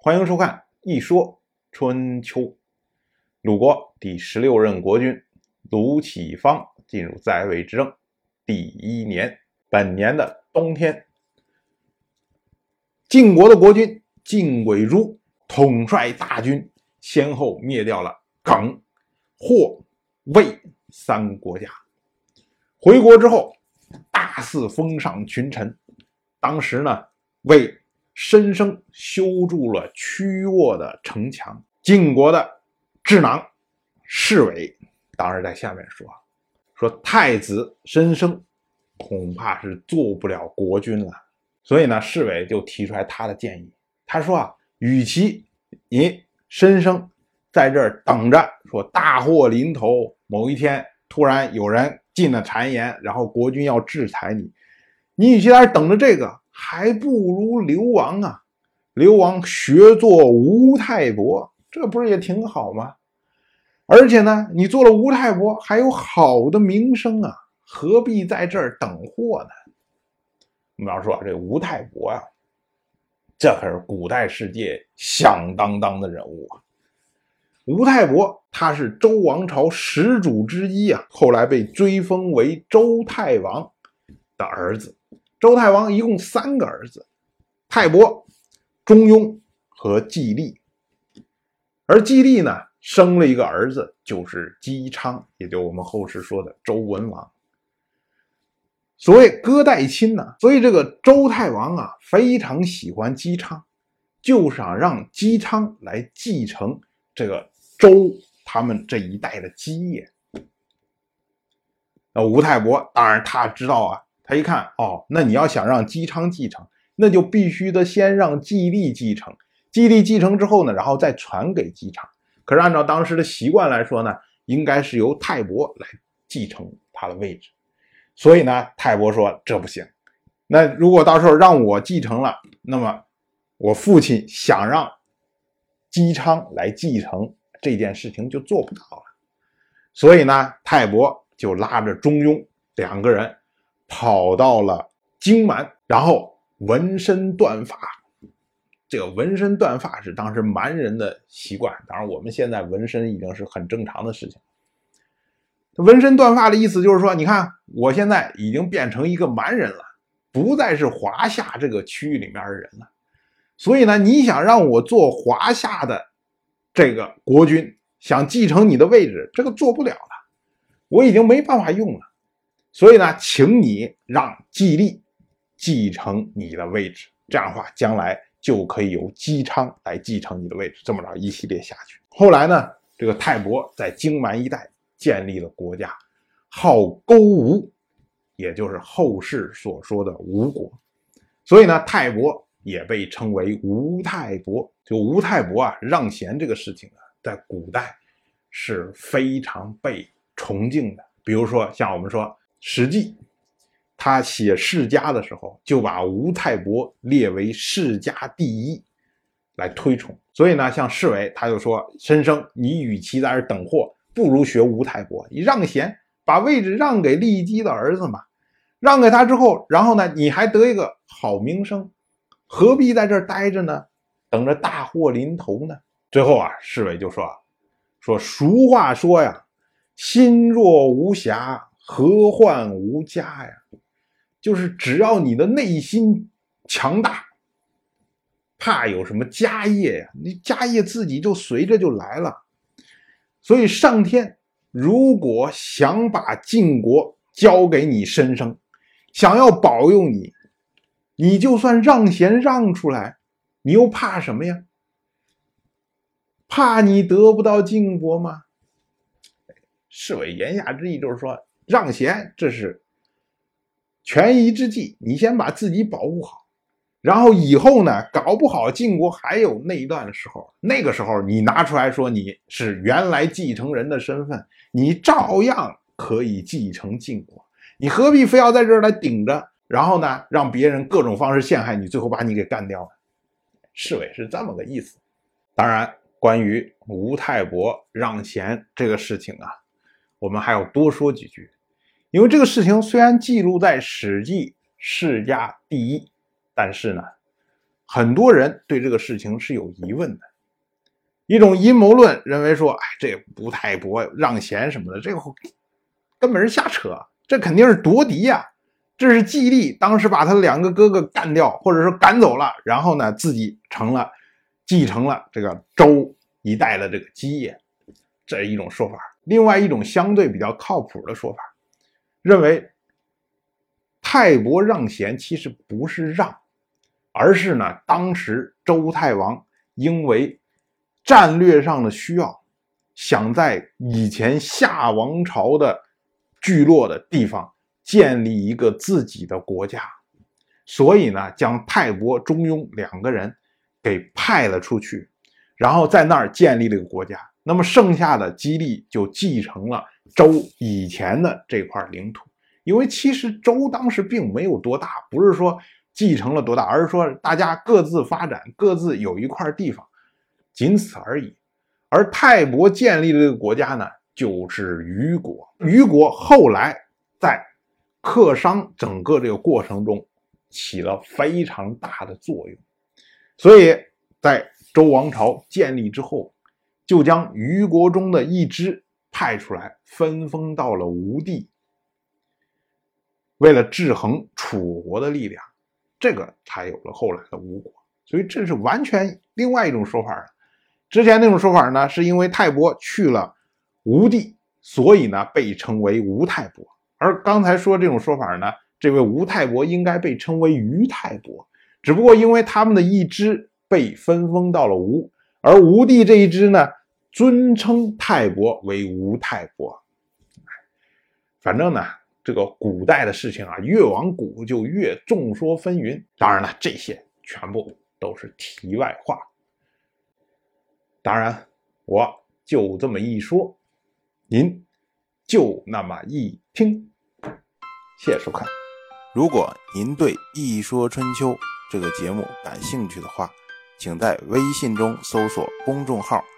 欢迎收看《一说春秋》。鲁国第十六任国君鲁启方进入在位执政第一年，本年的冬天，晋国的国君晋轨珠统帅大军，先后灭掉了耿、霍、魏三国家。回国之后，大肆封赏群臣。当时呢，魏申生修筑了曲沃的城墙。晋国的智囊侍卫当时在下面说：“说太子申生恐怕是做不了国君了。”所以呢，侍卫就提出来他的建议。他说：“啊，与其你申生在这儿等着，说大祸临头，某一天突然有人进了谗言，然后国君要制裁你。”你与其在这等着这个，还不如流亡啊！流亡学做吴太伯，这不是也挺好吗？而且呢，你做了吴太伯，还有好的名声啊，何必在这儿等祸呢？我们要说这吴太伯呀，这可是古代世界响当当的人物啊！吴太伯他是周王朝始祖之一啊，后来被追封为周太王的儿子。周太王一共三个儿子：泰伯、中庸和季历。而季历呢，生了一个儿子，就是姬昌，也就我们后世说的周文王。所谓哥带亲呢，所以这个周太王啊，非常喜欢姬昌，就想让姬昌来继承这个周他们这一代的基业。那吴太伯当然他知道啊。他一看，哦，那你要想让姬昌继承，那就必须得先让季历继承。季历继承之后呢，然后再传给姬昌。可是按照当时的习惯来说呢，应该是由泰伯来继承他的位置。所以呢，泰伯说这不行。那如果到时候让我继承了，那么我父亲想让姬昌来继承这件事情就做不到了。所以呢，泰伯就拉着中庸两个人。跑到了荆蛮，然后纹身断发。这个纹身断发是当时蛮人的习惯，当然我们现在纹身已经是很正常的事情。纹身断发的意思就是说，你看我现在已经变成一个蛮人了，不再是华夏这个区域里面的人了。所以呢，你想让我做华夏的这个国君，想继承你的位置，这个做不了了，我已经没办法用了。所以呢，请你让季历继承你的位置，这样的话，将来就可以由姬昌来继承你的位置。这么着一系列下去，后来呢，这个泰伯在荆蛮一带建立了国家，号勾吴，也就是后世所说的吴国。所以呢，泰伯也被称为吴泰伯。就吴泰伯啊，让贤这个事情啊，在古代是非常被崇敬的。比如说，像我们说。史记，他写世家的时候，就把吴太伯列为世家第一来推崇。所以呢，像世伟他就说：“申生，你与其在这等货，不如学吴太伯，你让贤，把位置让给骊姬的儿子嘛。让给他之后，然后呢，你还得一个好名声，何必在这待着呢？等着大祸临头呢？”最后啊，世伟就说：“说俗话说呀，心若无暇。”何患无家呀？就是只要你的内心强大，怕有什么家业呀？你家业自己就随着就来了。所以上天如果想把晋国交给你身生，想要保佑你，你就算让贤让出来，你又怕什么呀？怕你得不到晋国吗？侍卫言下之意就是说。让贤，这是权宜之计。你先把自己保护好，然后以后呢，搞不好晋国还有内乱的时候，那个时候你拿出来说你是原来继承人的身份，你照样可以继承晋国。你何必非要在这儿来顶着，然后呢，让别人各种方式陷害你，最后把你给干掉呢？侍卫是这么个意思。当然，关于吴太伯让贤这个事情啊，我们还要多说几句。因为这个事情虽然记录在《史记·世家第一》，但是呢，很多人对这个事情是有疑问的。一种阴谋论认为说，哎，这吴太伯让贤什么的，这个根本是瞎扯，这肯定是夺嫡呀。这是季历当时把他两个哥哥干掉，或者说赶走了，然后呢，自己成了继承了这个周一代的这个基业，这是一种说法。另外一种相对比较靠谱的说法，认为泰伯让贤其实不是让，而是呢，当时周太王因为战略上的需要，想在以前夏王朝的聚落的地方。建立一个自己的国家，所以呢，将泰伯、中庸两个人给派了出去，然后在那儿建立了一个国家。那么剩下的基利就继承了周以前的这块领土，因为其实周当时并没有多大，不是说继承了多大，而是说大家各自发展，各自有一块地方，仅此而已。而泰伯建立的这个国家呢，就是虞国。虞国后来在克商整个这个过程中起了非常大的作用，所以在周王朝建立之后，就将虞国中的一支派出来，分封到了吴地，为了制衡楚国的力量，这个才有了后来的吴国。所以这是完全另外一种说法之前那种说法呢，是因为泰伯去了吴地，所以呢被称为吴泰伯。而刚才说这种说法呢，这位吴太伯应该被称为于泰伯，只不过因为他们的一支被分封到了吴，而吴地这一支呢，尊称泰伯为吴泰伯。反正呢，这个古代的事情啊，越往古就越众说纷纭。当然了，这些全部都是题外话。当然，我就这么一说，您就那么一听。谢谢收看。如果您对《一说春秋》这个节目感兴趣的话，请在微信中搜索公众号“